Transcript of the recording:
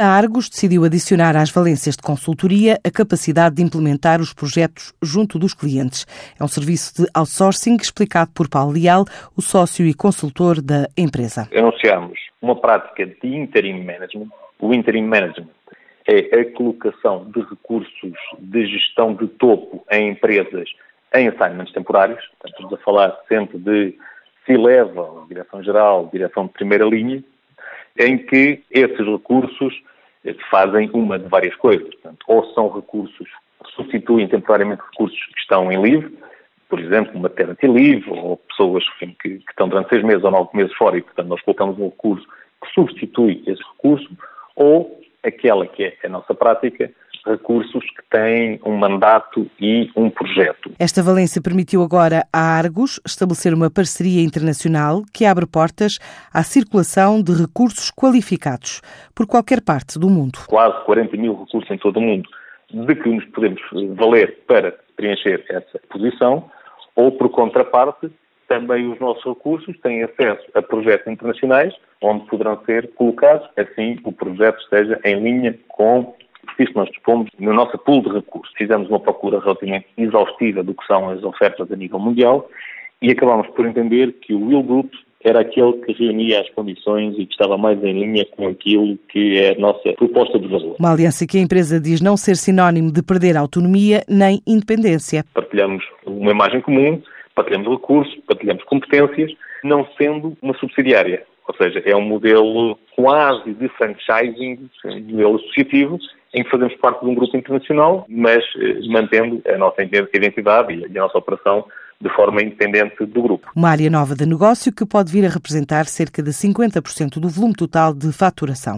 A Argos decidiu adicionar às valências de consultoria a capacidade de implementar os projetos junto dos clientes. É um serviço de outsourcing explicado por Paulo Leal, o sócio e consultor da empresa. Anunciamos uma prática de interim management. O interim management é a colocação de recursos de gestão de topo em empresas em assignments temporários. Estamos a falar sempre de C-level, direção-geral, direção de primeira linha, em que esses recursos fazem uma de várias coisas. Portanto, ou são recursos que substituem temporariamente recursos que estão em livre, por exemplo, maternity leave, ou pessoas enfim, que, que, estão durante seis meses ou nove meses fora e, portanto, nós colocamos um recurso que substitui esse recurso, ou aquela que é a nossa prática, recursos que têm um mandato e um projeto. Esta valência permitiu agora à Argos estabelecer uma parceria internacional que abre portas à circulação de recursos qualificados por qualquer parte do mundo. Quase 40 mil recursos em todo o mundo de que nos podemos valer para preencher essa posição, ou por contraparte, também os nossos recursos têm acesso a projetos internacionais onde poderão ser colocados, assim o projeto esteja em linha com isso nós dispomos na nossa pool de recursos. Fizemos uma procura relativamente exaustiva do que são as ofertas a nível mundial e acabamos por entender que o Will Group era aquele que reunia as condições e que estava mais em linha com aquilo que é a nossa proposta de valor. Uma aliança que a empresa diz não ser sinónimo de perder autonomia nem independência. Partilhamos uma imagem comum, partilhamos recursos, partilhamos competências, não sendo uma subsidiária. Ou seja, é um modelo quase de franchising, um modelo associativo, em que fazemos parte de um grupo internacional, mas eh, mantendo a nossa identidade e a nossa operação de forma independente do grupo. Uma área nova de negócio que pode vir a representar cerca de 50% do volume total de faturação.